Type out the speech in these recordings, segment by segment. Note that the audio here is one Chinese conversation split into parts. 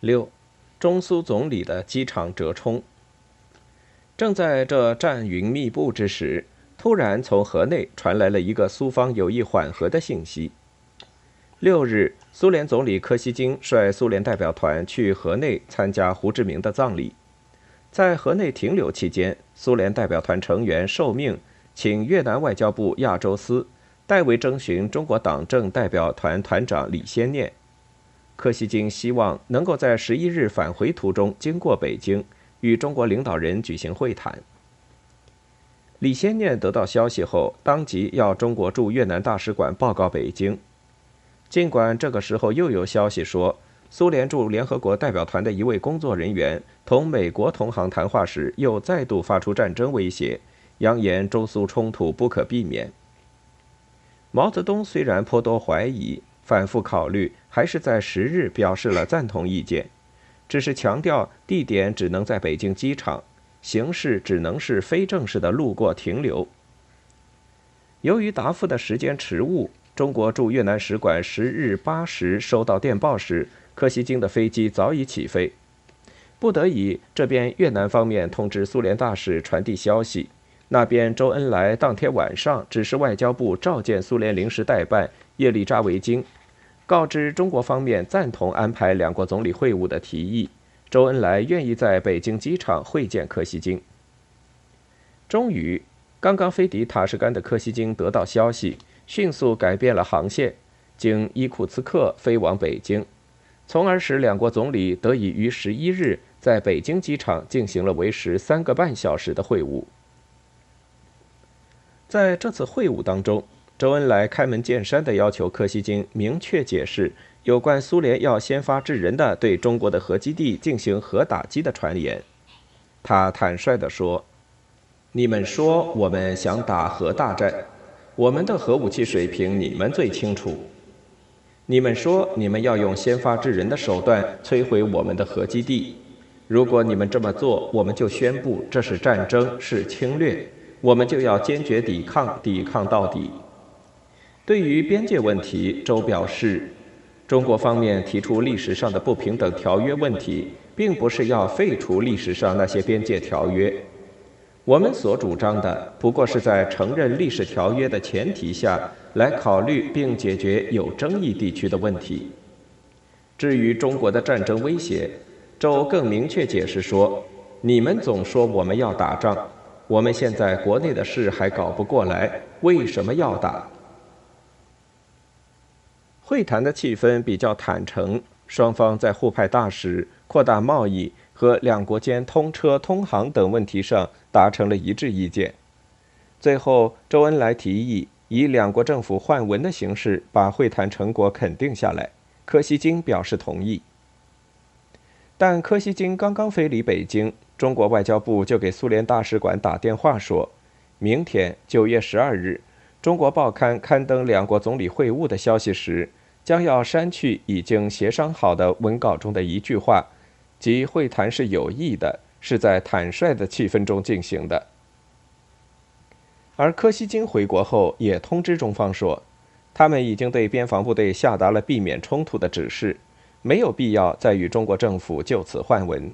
六，中苏总理的机场折冲。正在这战云密布之时，突然从河内传来了一个苏方有意缓和的信息。六日，苏联总理柯西金率苏联代表团去河内参加胡志明的葬礼。在河内停留期间，苏联代表团成员受命请越南外交部亚洲司代为征询中国党政代表团团长李先念。柯西金希望能够在十一日返回途中经过北京，与中国领导人举行会谈。李先念得到消息后，当即要中国驻越南大使馆报告北京。尽管这个时候又有消息说，苏联驻联合国代表团的一位工作人员同美国同行谈话时，又再度发出战争威胁，扬言中苏冲突不可避免。毛泽东虽然颇多怀疑。反复考虑，还是在十日表示了赞同意见，只是强调地点只能在北京机场，形式只能是非正式的路过停留。由于答复的时间迟误，中国驻越南使馆十日八时收到电报时，柯西金的飞机早已起飞。不得已，这边越南方面通知苏联大使传递消息，那边周恩来当天晚上指示外交部召见苏联临时代办叶利扎维金。告知中国方面赞同安排两国总理会晤的提议，周恩来愿意在北京机场会见柯西金。终于，刚刚飞抵塔什干的柯西金得到消息，迅速改变了航线，经伊库茨克飞往北京，从而使两国总理得以于十一日在北京机场进行了为时三个半小时的会晤。在这次会晤当中。周恩来开门见山地要求柯西金明确解释有关苏联要先发制人的对中国的核基地进行核打击的传言。他坦率地说：“你们说我们想打核大战，我们的核武器水平你们最清楚。你们说你们要用先发制人的手段摧毁我们的核基地，如果你们这么做，我们就宣布这是战争，是侵略，我们就要坚决抵抗，抵抗到底。”对于边界问题，周表示，中国方面提出历史上的不平等条约问题，并不是要废除历史上那些边界条约。我们所主张的，不过是在承认历史条约的前提下来考虑并解决有争议地区的问题。至于中国的战争威胁，周更明确解释说：你们总说我们要打仗，我们现在国内的事还搞不过来，为什么要打？会谈的气氛比较坦诚，双方在互派大使、扩大贸易和两国间通车通航等问题上达成了一致意见。最后，周恩来提议以两国政府换文的形式把会谈成果肯定下来，柯西金表示同意。但柯西金刚刚飞离北京，中国外交部就给苏联大使馆打电话说，明天九月十二日，中国报刊刊登两国总理会晤的消息时。将要删去已经协商好的文稿中的一句话，即会谈是有益的，是在坦率的气氛中进行的。而柯西金回国后也通知中方说，他们已经对边防部队下达了避免冲突的指示，没有必要再与中国政府就此换文。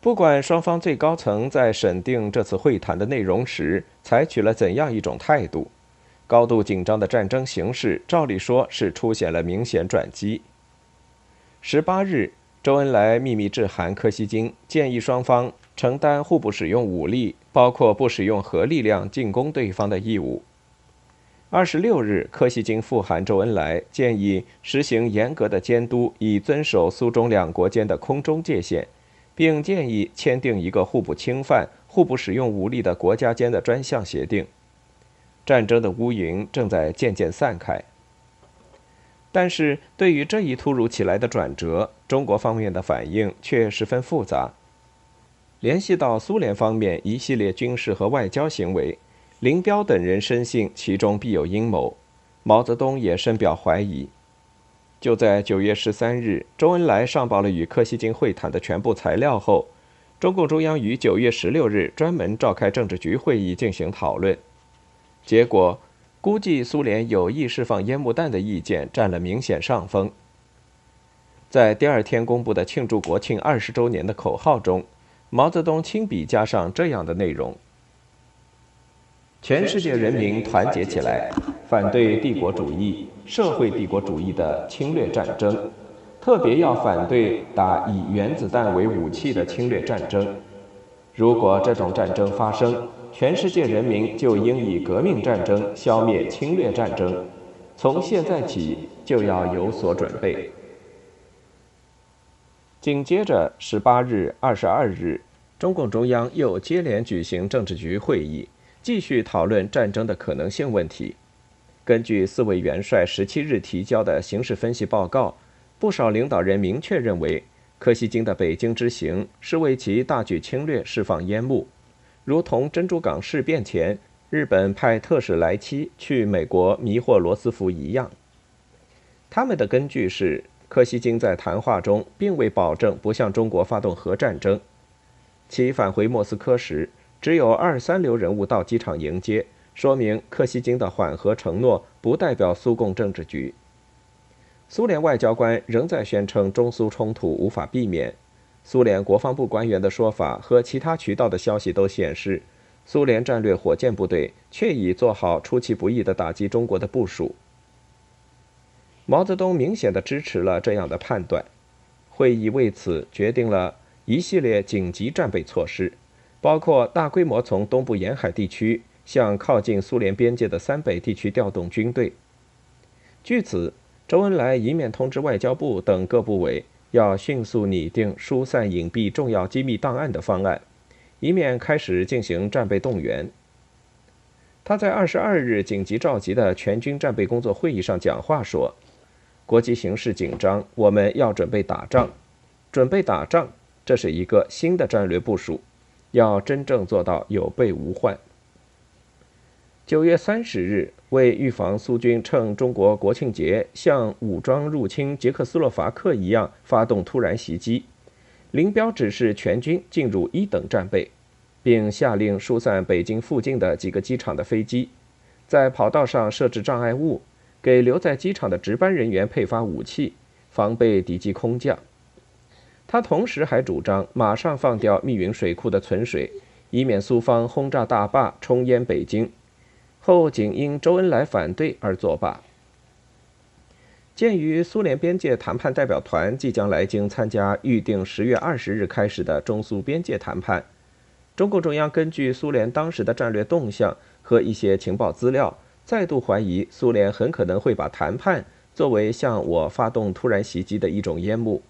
不管双方最高层在审定这次会谈的内容时采取了怎样一种态度。高度紧张的战争形势，照理说是出现了明显转机。十八日，周恩来秘密致函柯西金，建议双方承担互不使用武力，包括不使用核力量进攻对方的义务。二十六日，柯西金复函周恩来，建议实行严格的监督，以遵守苏中两国间的空中界限，并建议签订一个互不侵犯、互不使用武力的国家间的专项协定。战争的乌云正在渐渐散开，但是对于这一突如其来的转折，中国方面的反应却十分复杂。联系到苏联方面一系列军事和外交行为，林彪等人深信其中必有阴谋，毛泽东也深表怀疑。就在九月十三日，周恩来上报了与柯西金会谈的全部材料后，中共中央于九月十六日专门召开政治局会议进行讨论。结果，估计苏联有意释放烟幕弹的意见占了明显上风。在第二天公布的庆祝国庆二十周年的口号中，毛泽东亲笔加上这样的内容：“全世界人民团结起来，反对帝国主义、社会帝国主义的侵略战争，特别要反对打以原子弹为武器的侵略战争。如果这种战争发生，全世界人民就应以革命战争消灭侵略战争。从现在起就要有所准备。”紧接着，十八日、二十二日，中共中央又接连举行政治局会议，继续讨论战争的可能性问题。根据四位元帅十七日提交的形势分析报告，不少领导人明确认为，柯西金的北京之行是为其大举侵略释放烟幕，如同珍珠港事变前日本派特使来七去美国迷惑罗斯福一样。他们的根据是。柯西金在谈话中并未保证不向中国发动核战争。其返回莫斯科时，只有二三流人物到机场迎接，说明克希金的缓和承诺不代表苏共政治局。苏联外交官仍在宣称中苏冲突无法避免。苏联国防部官员的说法和其他渠道的消息都显示，苏联战略火箭部队确已做好出其不意的打击中国的部署。毛泽东明显的支持了这样的判断，会议为此决定了一系列紧急战备措施，包括大规模从东部沿海地区向靠近苏联边界的三北地区调动军队。据此，周恩来一面通知外交部等各部委要迅速拟定疏散隐蔽重要机密档案的方案，一面开始进行战备动员。他在二十二日紧急召集的全军战备工作会议上讲话说。国际形势紧张，我们要准备打仗。准备打仗，这是一个新的战略部署，要真正做到有备无患。九月三十日，为预防苏军趁中国国庆节像武装入侵捷克斯洛伐克一样发动突然袭击，林彪指示全军进入一等战备，并下令疏散北京附近的几个机场的飞机，在跑道上设置障碍物。给留在机场的值班人员配发武器，防备敌机空降。他同时还主张马上放掉密云水库的存水，以免苏方轰炸大坝冲淹北京。后仅因周恩来反对而作罢。鉴于苏联边界谈判代表团即将来京参加预定十月二十日开始的中苏边界谈判，中共中央根据苏联当时的战略动向和一些情报资料。再度怀疑苏联很可能会把谈判作为向我发动突然袭击的一种烟幕。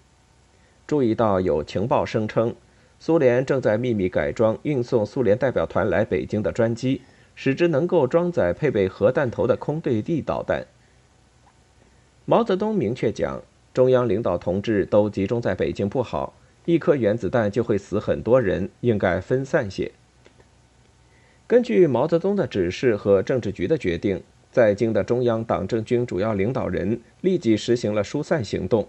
注意到有情报声称，苏联正在秘密改装运送苏联代表团来北京的专机，使之能够装载配备核弹头的空对地导弹。毛泽东明确讲，中央领导同志都集中在北京不好，一颗原子弹就会死很多人，应该分散些。根据毛泽东的指示和政治局的决定，在京的中央党政军主要领导人立即实行了疏散行动，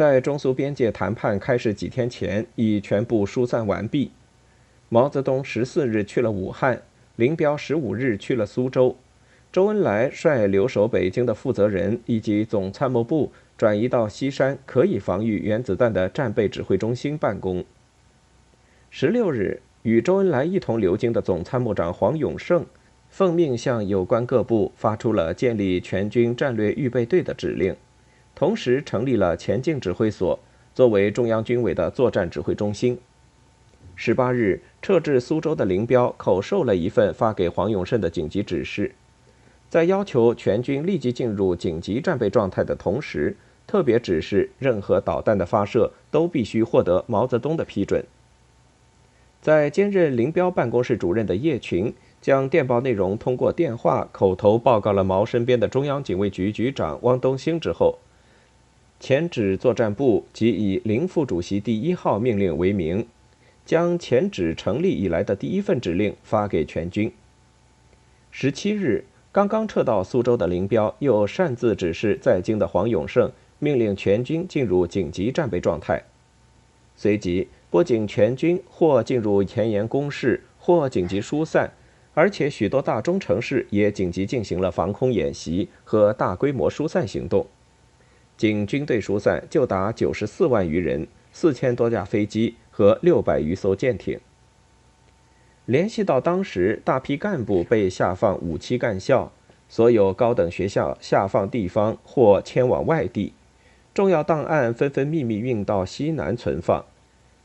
在中苏边界谈判开始几天前已全部疏散完毕。毛泽东十四日去了武汉，林彪十五日去了苏州，周恩来率留守北京的负责人以及总参谋部转移到西山可以防御原子弹的战备指挥中心办公。十六日。与周恩来一同留京的总参谋长黄永胜，奉命向有关各部发出了建立全军战略预备队的指令，同时成立了前进指挥所，作为中央军委的作战指挥中心。十八日，撤至苏州的林彪口授了一份发给黄永胜的紧急指示，在要求全军立即进入紧急战备状态的同时，特别指示任何导弹的发射都必须获得毛泽东的批准。在兼任林彪办公室主任的叶群将电报内容通过电话口头报告了毛身边的中央警卫局局长汪东兴之后，前指作战部即以林副主席第一号命令为名，将前指成立以来的第一份指令发给全军。十七日，刚刚撤到苏州的林彪又擅自指示在京的黄永胜，命令全军进入紧急战备状态，随即。不仅全军或进入前沿攻势，或紧急疏散，而且许多大中城市也紧急进行了防空演习和大规模疏散行动。仅军队疏散就达九十四万余人，四千多架飞机和六百余艘舰艇。联系到当时大批干部被下放五期干校，所有高等学校下放地方或迁往外地，重要档案纷纷秘密运到西南存放，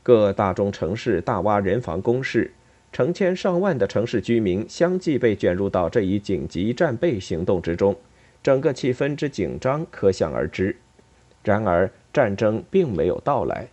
各大中城市大挖人防工事，成千上万的城市居民相继被卷入到这一紧急战备行动之中，整个气氛之紧张可想而知。然而，战争并没有到来。